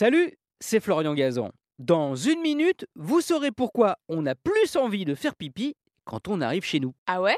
Salut, c'est Florian Gazan. Dans une minute, vous saurez pourquoi on a plus envie de faire pipi quand on arrive chez nous. Ah ouais?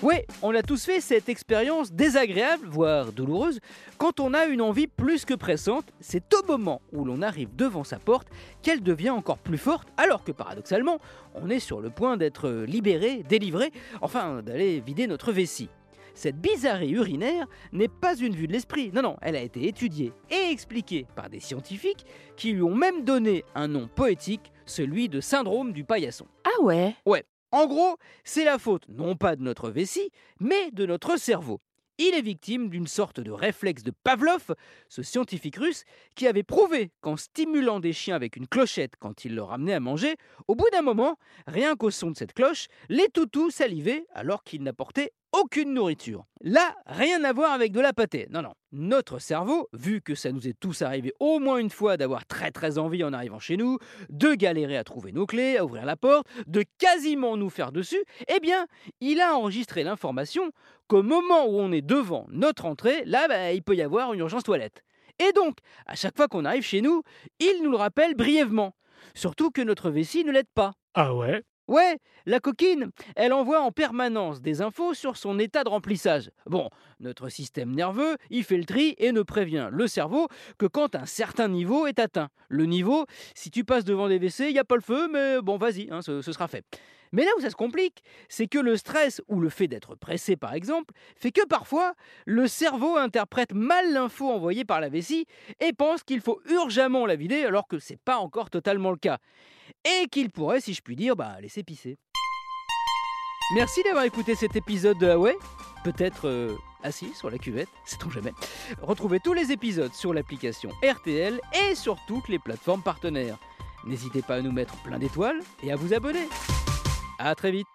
Ouais, on a tous fait cette expérience désagréable, voire douloureuse, quand on a une envie plus que pressante, c'est au moment où l'on arrive devant sa porte qu'elle devient encore plus forte, alors que paradoxalement, on est sur le point d'être libéré, délivré, enfin d'aller vider notre vessie. Cette bizarrerie urinaire n'est pas une vue de l'esprit, non, non, elle a été étudiée et expliquée par des scientifiques qui lui ont même donné un nom poétique, celui de syndrome du paillasson. Ah ouais? Ouais, en gros, c'est la faute non pas de notre vessie, mais de notre cerveau. Il est victime d'une sorte de réflexe de Pavlov, ce scientifique russe qui avait prouvé qu'en stimulant des chiens avec une clochette quand il leur amenait à manger, au bout d'un moment, rien qu'au son de cette cloche, les toutous salivaient alors qu'ils n'apportaient aucune nourriture. Là, rien à voir avec de la pâtée. Non, non. Notre cerveau, vu que ça nous est tous arrivé au moins une fois d'avoir très très envie en arrivant chez nous, de galérer à trouver nos clés, à ouvrir la porte, de quasiment nous faire dessus, eh bien, il a enregistré l'information qu'au moment où on est devant notre entrée, là, bah, il peut y avoir une urgence toilette. Et donc, à chaque fois qu'on arrive chez nous, il nous le rappelle brièvement. Surtout que notre vessie ne l'aide pas. Ah ouais? Ouais, la coquine, elle envoie en permanence des infos sur son état de remplissage. Bon, notre système nerveux, il fait le tri et ne prévient le cerveau que quand un certain niveau est atteint. Le niveau, si tu passes devant des WC, il n'y a pas le feu, mais bon, vas-y, hein, ce, ce sera fait. Mais là où ça se complique, c'est que le stress ou le fait d'être pressé par exemple, fait que parfois, le cerveau interprète mal l'info envoyée par la vessie et pense qu'il faut urgemment la vider alors que c'est pas encore totalement le cas. Et qu'il pourrait, si je puis dire, bah, laisser pisser. Merci d'avoir écouté cet épisode de Huawei. Peut-être euh, assis sur la cuvette, sait-on jamais. Retrouvez tous les épisodes sur l'application RTL et sur toutes les plateformes partenaires. N'hésitez pas à nous mettre plein d'étoiles et à vous abonner. À très vite